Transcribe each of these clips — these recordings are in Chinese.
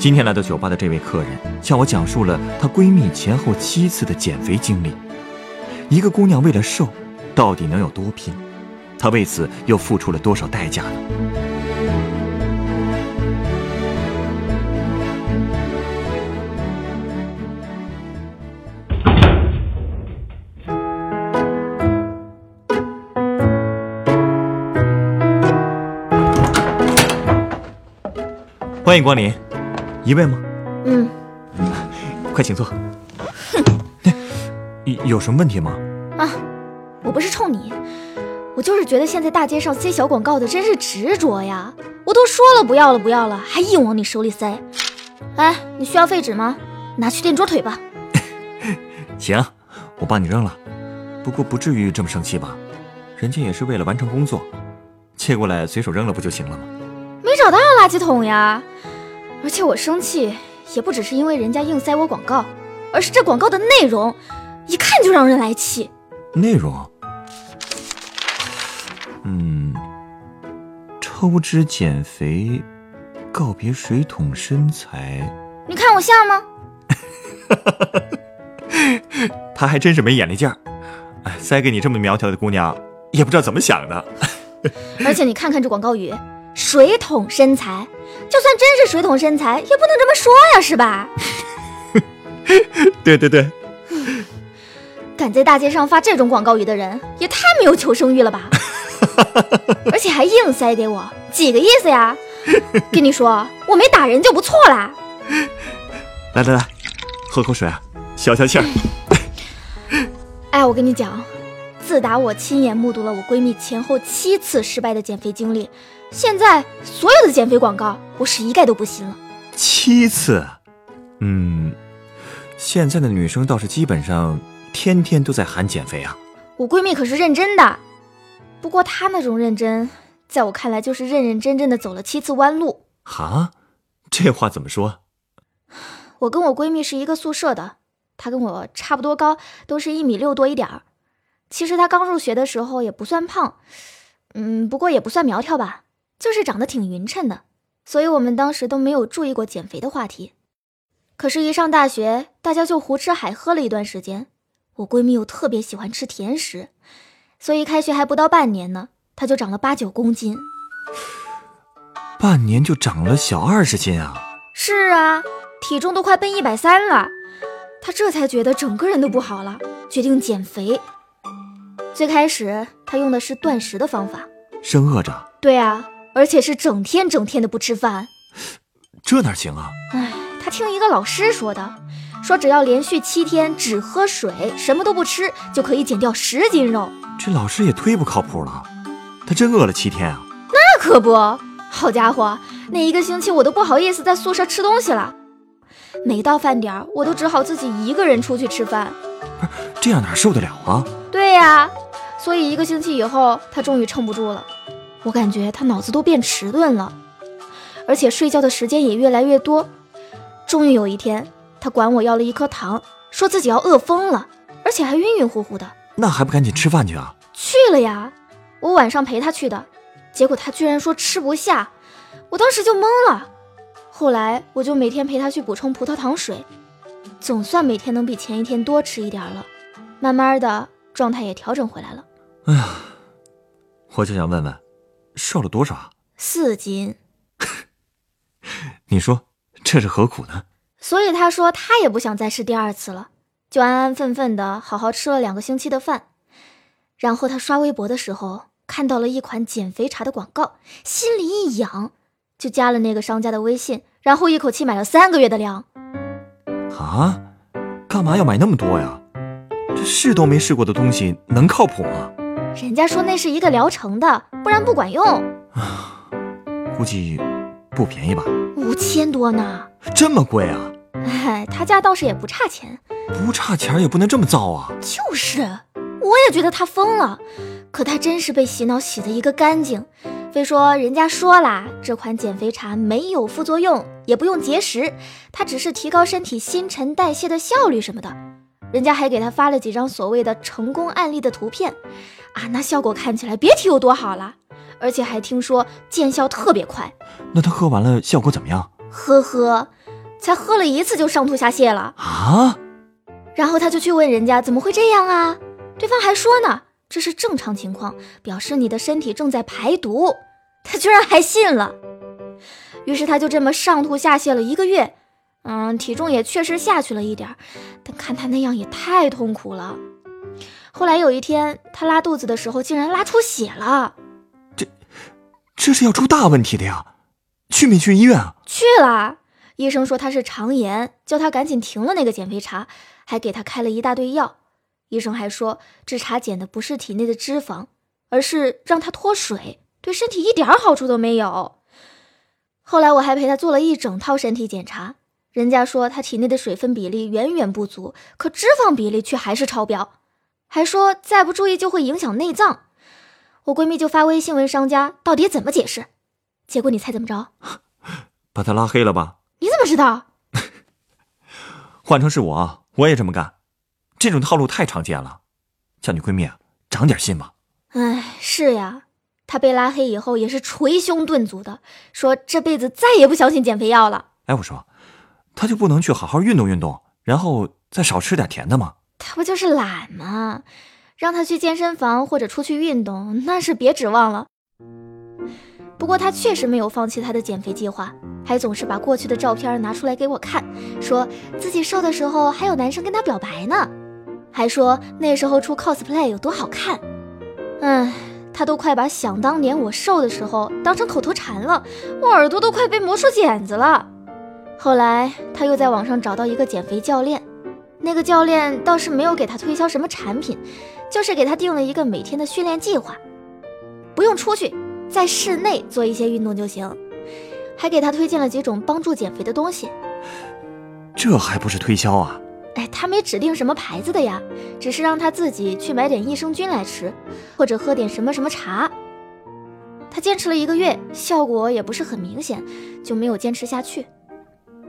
今天来到酒吧的这位客人向我讲述了她闺蜜前后七次的减肥经历。一个姑娘为了瘦，到底能有多拼？她为此又付出了多少代价呢？欢迎光临，一位吗？嗯，快请坐。有有什么问题吗？啊，我不是冲你，我就是觉得现在大街上塞小广告的真是执着呀！我都说了不要了不要了，还硬往你手里塞。哎，你需要废纸吗？拿去垫桌腿吧。行，我帮你扔了。不过不至于这么生气吧？人家也是为了完成工作，借过来随手扔了不就行了吗？没找到垃圾桶呀！而且我生气也不只是因为人家硬塞我广告，而是这广告的内容，一看就让人来气。内容，嗯，抽脂减肥，告别水桶身材。你看我像吗？他还真是没眼力劲儿，哎，塞给你这么苗条的姑娘，也不知道怎么想的。而且你看看这广告语。水桶身材，就算真是水桶身材，也不能这么说呀，是吧？对对对，敢在大街上发这种广告语的人，也太没有求生欲了吧！而且还硬塞给我，几个意思呀？跟你说，我没打人就不错啦。来来来，喝口水啊，消消气儿。哎，我跟你讲，自打我亲眼目睹了我闺蜜前后七次失败的减肥经历，现在所有的减肥广告，我是一概都不信了。七次，嗯，现在的女生倒是基本上天天都在喊减肥啊。我闺蜜可是认真的，不过她那种认真，在我看来就是认认真真的走了七次弯路。哈，这话怎么说？我跟我闺蜜是一个宿舍的，她跟我差不多高，都是一米六多一点儿。其实她刚入学的时候也不算胖，嗯，不过也不算苗条吧。就是长得挺匀称的，所以我们当时都没有注意过减肥的话题。可是，一上大学，大家就胡吃海喝了一段时间。我闺蜜又特别喜欢吃甜食，所以开学还不到半年呢，她就长了八九公斤。半年就长了小二十斤啊！是啊，体重都快奔一百三了。她这才觉得整个人都不好了，决定减肥。最开始，她用的是断食的方法，生饿着。对啊。而且是整天整天的不吃饭，这哪行啊！哎，他听一个老师说的，说只要连续七天只喝水，什么都不吃，就可以减掉十斤肉。这老师也忒不靠谱了，他真饿了七天啊？那可不，好家伙，那一个星期我都不好意思在宿舍吃东西了，每到饭点我都只好自己一个人出去吃饭。不是这样哪受得了啊？对呀，所以一个星期以后，他终于撑不住了。我感觉他脑子都变迟钝了，而且睡觉的时间也越来越多。终于有一天，他管我要了一颗糖，说自己要饿疯了，而且还晕晕乎乎的。那还不赶紧吃饭去啊？去了呀，我晚上陪他去的，结果他居然说吃不下，我当时就懵了。后来我就每天陪他去补充葡萄糖水，总算每天能比前一天多吃一点了，慢慢的状态也调整回来了。哎呀，我就想问问。瘦了多少啊？四斤。你说这是何苦呢？所以他说他也不想再试第二次了，就安安分分的好好吃了两个星期的饭。然后他刷微博的时候看到了一款减肥茶的广告，心里一痒，就加了那个商家的微信，然后一口气买了三个月的量。啊？干嘛要买那么多呀？这试都没试过的东西能靠谱吗？人家说那是一个疗程的，不然不管用。啊，估计不便宜吧？五千多呢，这么贵啊？哎，他家倒是也不差钱，不差钱也不能这么造啊！就是，我也觉得他疯了。可他真是被洗脑洗的一个干净，非说人家说啦，这款减肥茶没有副作用，也不用节食，它只是提高身体新陈代谢的效率什么的。人家还给他发了几张所谓的成功案例的图片，啊，那效果看起来别提有多好了，而且还听说见效特别快。那他喝完了效果怎么样？呵呵，才喝了一次就上吐下泻了啊！然后他就去问人家怎么会这样啊？对方还说呢，这是正常情况，表示你的身体正在排毒。他居然还信了，于是他就这么上吐下泻了一个月。嗯，体重也确实下去了一点，但看他那样也太痛苦了。后来有一天，他拉肚子的时候竟然拉出血了，这这是要出大问题的呀！去没去医院啊？去了，医生说他是肠炎，叫他赶紧停了那个减肥茶，还给他开了一大堆药。医生还说，这茶减的不是体内的脂肪，而是让他脱水，对身体一点好处都没有。后来我还陪他做了一整套身体检查。人家说他体内的水分比例远远不足，可脂肪比例却还是超标，还说再不注意就会影响内脏。我闺蜜就发微信问商家到底怎么解释，结果你猜怎么着？把他拉黑了吧？你怎么知道？换成是我，我也这么干。这种套路太常见了，叫你闺蜜啊，长点心吧。哎，是呀，她被拉黑以后也是捶胸顿足的，说这辈子再也不相信减肥药了。哎，我说。他就不能去好好运动运动，然后再少吃点甜的吗？他不就是懒吗？让他去健身房或者出去运动，那是别指望了。不过他确实没有放弃他的减肥计划，还总是把过去的照片拿出来给我看，说自己瘦的时候还有男生跟他表白呢，还说那时候出 cosplay 有多好看。唉，他都快把想当年我瘦的时候当成口头禅了，我耳朵都快被磨出茧子了。后来他又在网上找到一个减肥教练，那个教练倒是没有给他推销什么产品，就是给他定了一个每天的训练计划，不用出去，在室内做一些运动就行，还给他推荐了几种帮助减肥的东西。这还不是推销啊？哎，他没指定什么牌子的呀，只是让他自己去买点益生菌来吃，或者喝点什么什么茶。他坚持了一个月，效果也不是很明显，就没有坚持下去。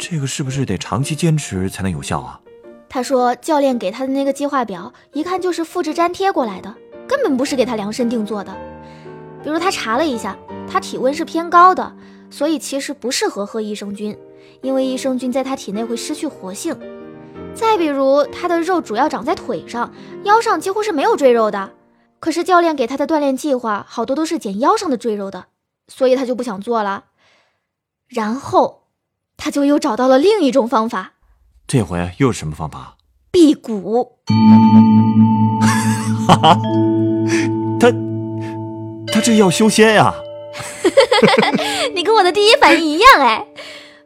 这个是不是得长期坚持才能有效啊？他说教练给他的那个计划表，一看就是复制粘贴过来的，根本不是给他量身定做的。比如他查了一下，他体温是偏高的，所以其实不适合喝益生菌，因为益生菌在他体内会失去活性。再比如他的肉主要长在腿上，腰上几乎是没有赘肉的，可是教练给他的锻炼计划好多都是减腰上的赘肉的，所以他就不想做了。然后。他就又找到了另一种方法，这回又是什么方法？辟谷。哈哈，他他这要修仙呀？你跟我的第一反应一样哎。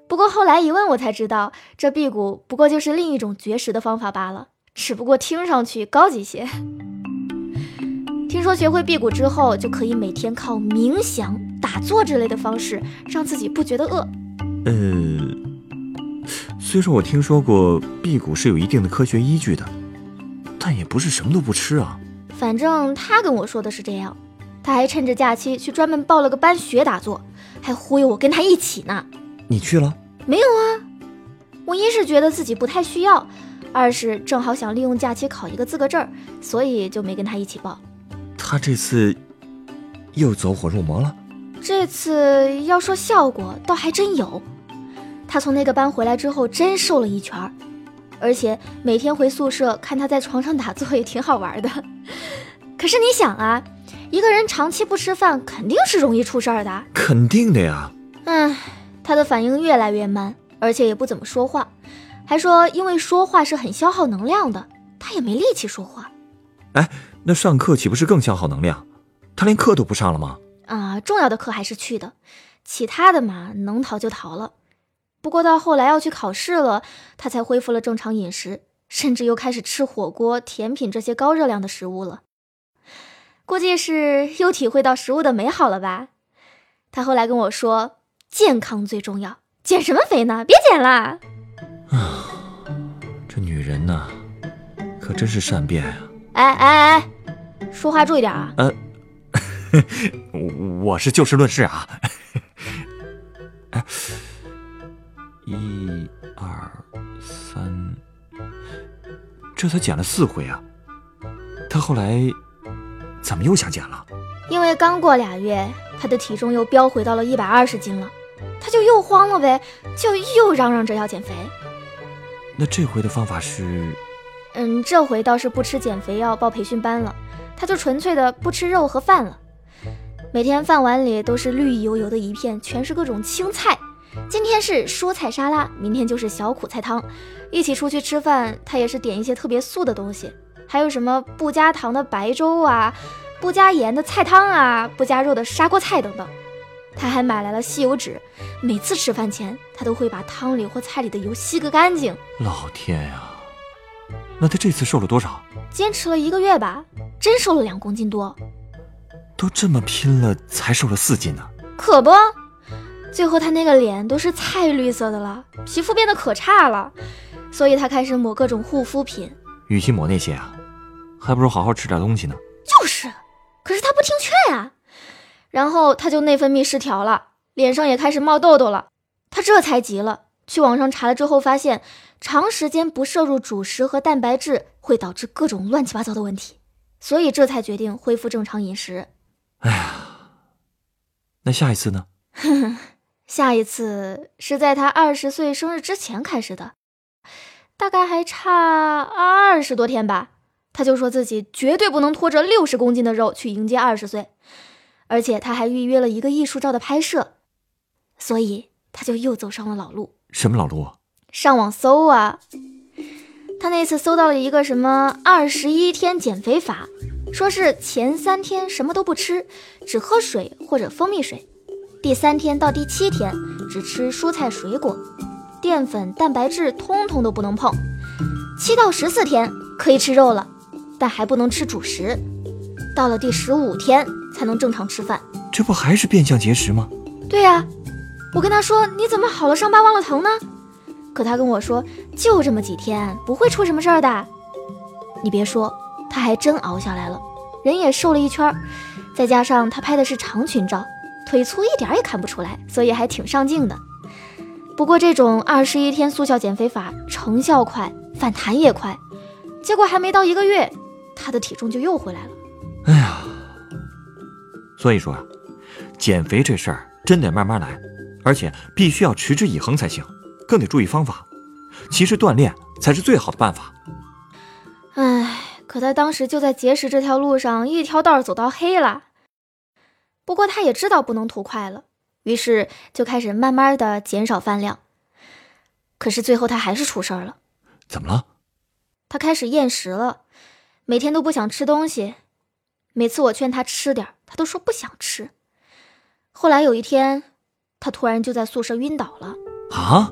不过后来一问，我才知道这辟谷不过就是另一种绝食的方法罢了，只不过听上去高级些。听说学会辟谷之后，就可以每天靠冥想、打坐之类的方式，让自己不觉得饿。呃，虽说我听说过辟谷是有一定的科学依据的，但也不是什么都不吃啊。反正他跟我说的是这样，他还趁着假期去专门报了个班学打坐，还忽悠我跟他一起呢。你去了？没有啊，我一是觉得自己不太需要，二是正好想利用假期考一个资格证，所以就没跟他一起报。他这次又走火入魔了？这次要说效果，倒还真有。他从那个班回来之后，真瘦了一圈儿，而且每天回宿舍看他在床上打坐也挺好玩的。可是你想啊，一个人长期不吃饭，肯定是容易出事儿的。肯定的呀。嗯，他的反应越来越慢，而且也不怎么说话，还说因为说话是很消耗能量的，他也没力气说话。哎，那上课岂不是更消耗能量？他连课都不上了吗？啊，重要的课还是去的，其他的嘛，能逃就逃了。不过到后来要去考试了，他才恢复了正常饮食，甚至又开始吃火锅、甜品这些高热量的食物了。估计是又体会到食物的美好了吧？他后来跟我说：“健康最重要，减什么肥呢？别减了。”啊，这女人呐，可真是善变啊！哎哎哎，说话注意点啊！呃，我 我是就事论事啊。哎，一二三，这才减了四回啊！他后来怎么又想减了？因为刚过俩月，他的体重又飙回到了一百二十斤了，他就又慌了呗，就又嚷嚷着要减肥。那这回的方法是？嗯，这回倒是不吃减肥药，报培训班了，他就纯粹的不吃肉和饭了，每天饭碗里都是绿油油的一片，全是各种青菜。今天是蔬菜沙拉，明天就是小苦菜汤。一起出去吃饭，他也是点一些特别素的东西，还有什么不加糖的白粥啊，不加盐的菜汤啊，不加肉的砂锅菜等等。他还买来了吸油纸，每次吃饭前，他都会把汤里或菜里的油吸个干净。老天呀！那他这次瘦了多少？坚持了一个月吧，真瘦了两公斤多。都这么拼了，才瘦了四斤呢。可不，最后他那个脸都是菜绿色的了，皮肤变得可差了，所以他开始抹各种护肤品。与其抹那些啊，还不如好好吃点东西呢。就是，可是他不听劝啊。然后他就内分泌失调了，脸上也开始冒痘痘了。他这才急了，去网上查了之后发现。长时间不摄入主食和蛋白质会导致各种乱七八糟的问题，所以这才决定恢复正常饮食。哎呀，那下一次呢？下一次是在他二十岁生日之前开始的，大概还差二十多天吧。他就说自己绝对不能拖着六十公斤的肉去迎接二十岁，而且他还预约了一个艺术照的拍摄，所以他就又走上了老路。什么老路？上网搜啊，他那次搜到了一个什么二十一天减肥法，说是前三天什么都不吃，只喝水或者蜂蜜水；第三天到第七天只吃蔬菜水果，淀粉、蛋白质通通都不能碰；七到十四天可以吃肉了，但还不能吃主食；到了第十五天才能正常吃饭。这不还是变相节食吗？对呀，我跟他说，你怎么好了伤疤忘了疼呢？可他跟我说，就这么几天，不会出什么事儿的。你别说，他还真熬下来了，人也瘦了一圈儿。再加上他拍的是长裙照，腿粗一点也看不出来，所以还挺上镜的。不过这种二十一天速效减肥法成效快，反弹也快，结果还没到一个月，他的体重就又回来了。哎呀，所以说啊，减肥这事儿真得慢慢来，而且必须要持之以恒才行。更得注意方法，其实锻炼才是最好的办法。唉，可他当时就在节食这条路上一条道走到黑了。不过他也知道不能图快了，于是就开始慢慢的减少饭量。可是最后他还是出事儿了。怎么了？他开始厌食了，每天都不想吃东西。每次我劝他吃点，他都说不想吃。后来有一天，他突然就在宿舍晕倒了。啊？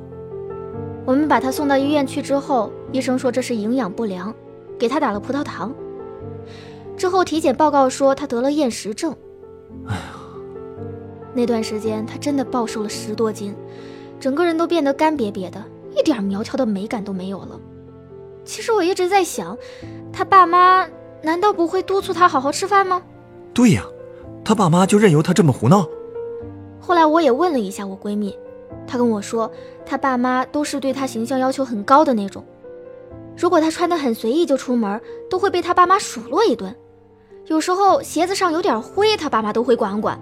我们把他送到医院去之后，医生说这是营养不良，给他打了葡萄糖。之后体检报告说他得了厌食症。哎呀，那段时间他真的暴瘦了十多斤，整个人都变得干瘪瘪的，一点苗条的美感都没有了。其实我一直在想，他爸妈难道不会督促他好好吃饭吗？对呀，他爸妈就任由他这么胡闹。后来我也问了一下我闺蜜。她跟我说，她爸妈都是对她形象要求很高的那种。如果她穿得很随意就出门，都会被她爸妈数落一顿。有时候鞋子上有点灰，他爸妈都会管管。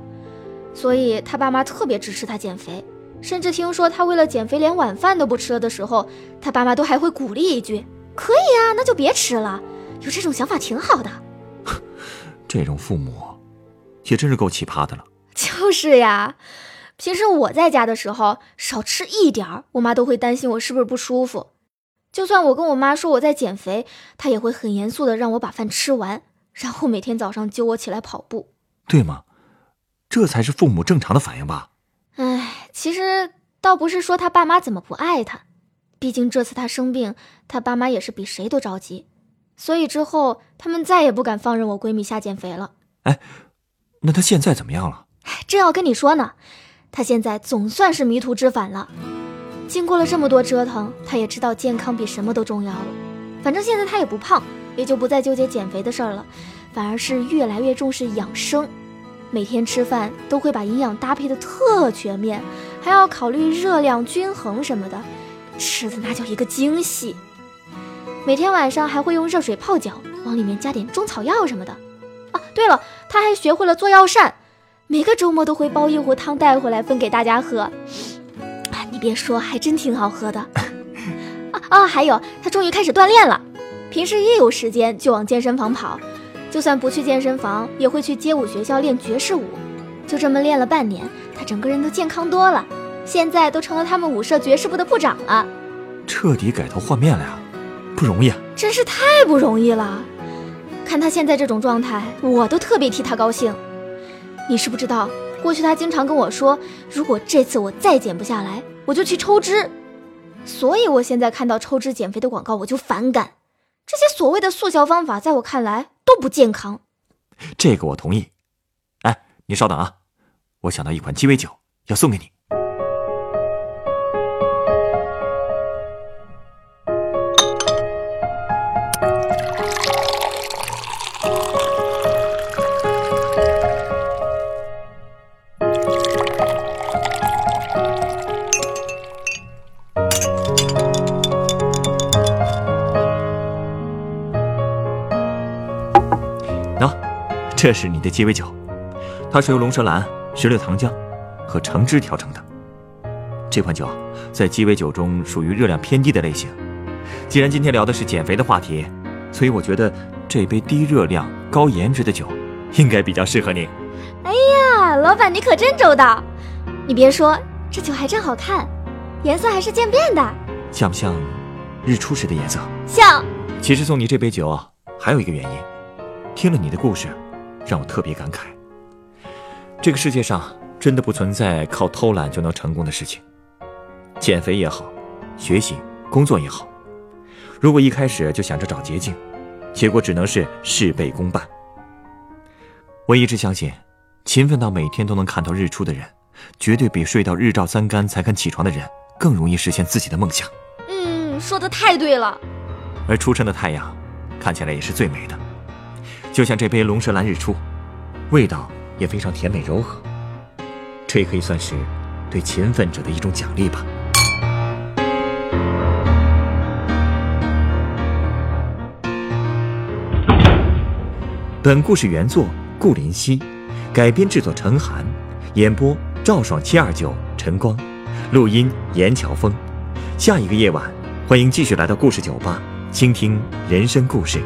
所以他爸妈特别支持他减肥，甚至听说他为了减肥连晚饭都不吃了的时候，他爸妈都还会鼓励一句：“可以啊，那就别吃了。”有这种想法挺好的。这种父母，也真是够奇葩的了。就是呀。平时我在家的时候，少吃一点儿，我妈都会担心我是不是不舒服。就算我跟我妈说我在减肥，她也会很严肃的让我把饭吃完，然后每天早上揪我起来跑步。对吗？这才是父母正常的反应吧？唉，其实倒不是说他爸妈怎么不爱他，毕竟这次他生病，他爸妈也是比谁都着急，所以之后他们再也不敢放任我闺蜜瞎减肥了。哎，那他现在怎么样了？正要跟你说呢。他现在总算是迷途知返了。经过了这么多折腾，他也知道健康比什么都重要了。反正现在他也不胖，也就不再纠结减肥的事儿了，反而是越来越重视养生。每天吃饭都会把营养搭配的特全面，还要考虑热量均衡什么的，吃的那叫一个精细。每天晚上还会用热水泡脚，往里面加点中草药什么的。啊，对了，他还学会了做药膳，每个周末都会煲一壶汤带回来分给大家喝。你别说，还真挺好喝的。啊啊，还有，他终于开始锻炼了，平时一有时间就往健身房跑。就算不去健身房，也会去街舞学校练爵士舞。就这么练了半年，他整个人都健康多了，现在都成了他们舞社爵士部的部长了。彻底改头换面了呀，不容易啊！真是太不容易了。看他现在这种状态，我都特别替他高兴。你是不知道，过去他经常跟我说，如果这次我再减不下来，我就去抽脂。所以我现在看到抽脂减肥的广告，我就反感。这些所谓的速效方法，在我看来都不健康。这个我同意。哎，你稍等啊，我想到一款鸡尾酒要送给你。这是你的鸡尾酒，它是由龙舌兰、石榴糖浆和橙汁调成的。这款酒在鸡尾酒中属于热量偏低的类型。既然今天聊的是减肥的话题，所以我觉得这杯低热量、高颜值的酒应该比较适合你。哎呀，老板你可真周到！你别说，这酒还真好看，颜色还是渐变的，像不像日出时的颜色？像。其实送你这杯酒还有一个原因，听了你的故事。让我特别感慨，这个世界上真的不存在靠偷懒就能成功的事情。减肥也好，学习、工作也好，如果一开始就想着找捷径，结果只能是事倍功半。我一直相信，勤奋到每天都能看到日出的人，绝对比睡到日照三竿才肯起床的人更容易实现自己的梦想。嗯，说的太对了。而初升的太阳，看起来也是最美的。就像这杯龙舌兰日出，味道也非常甜美柔和，这也可以算是对勤奋者的一种奖励吧。本故事原作顾林熙，改编制作陈寒，演播赵爽七二九陈光，录音严乔峰。下一个夜晚，欢迎继续来到故事酒吧，倾听人生故事。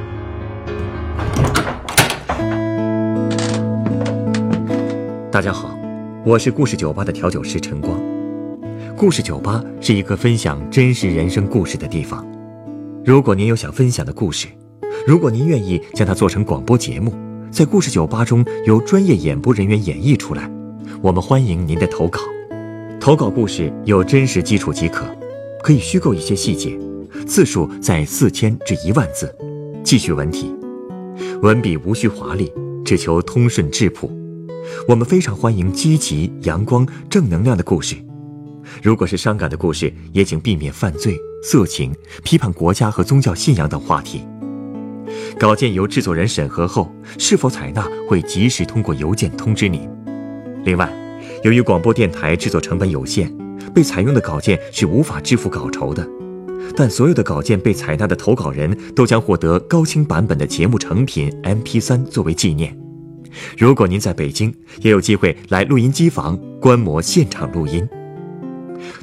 大家好，我是故事酒吧的调酒师陈光。故事酒吧是一个分享真实人生故事的地方。如果您有想分享的故事，如果您愿意将它做成广播节目，在故事酒吧中由专业演播人员演绎出来，我们欢迎您的投稿。投稿故事有真实基础即可，可以虚构一些细节，字数在四千至一万字，记叙文体，文笔无需华丽，只求通顺质朴。我们非常欢迎积极、阳光、正能量的故事。如果是伤感的故事，也请避免犯罪、色情、批判国家和宗教信仰等话题。稿件由制作人审核后，是否采纳会及时通过邮件通知您。另外，由于广播电台制作成本有限，被采用的稿件是无法支付稿酬的。但所有的稿件被采纳的投稿人都将获得高清版本的节目成品 MP3 作为纪念。如果您在北京，也有机会来录音机房观摩现场录音。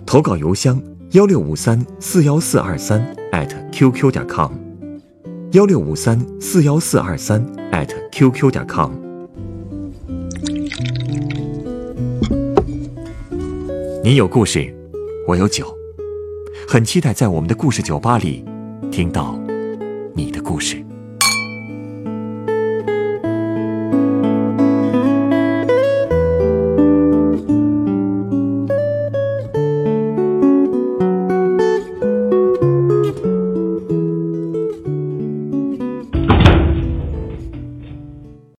投稿邮箱：幺六五三四幺四二三 @QQ 点 com，幺六五三四幺四二三 @QQ 点 com。你有故事，我有酒，很期待在我们的故事酒吧里听到你的故事。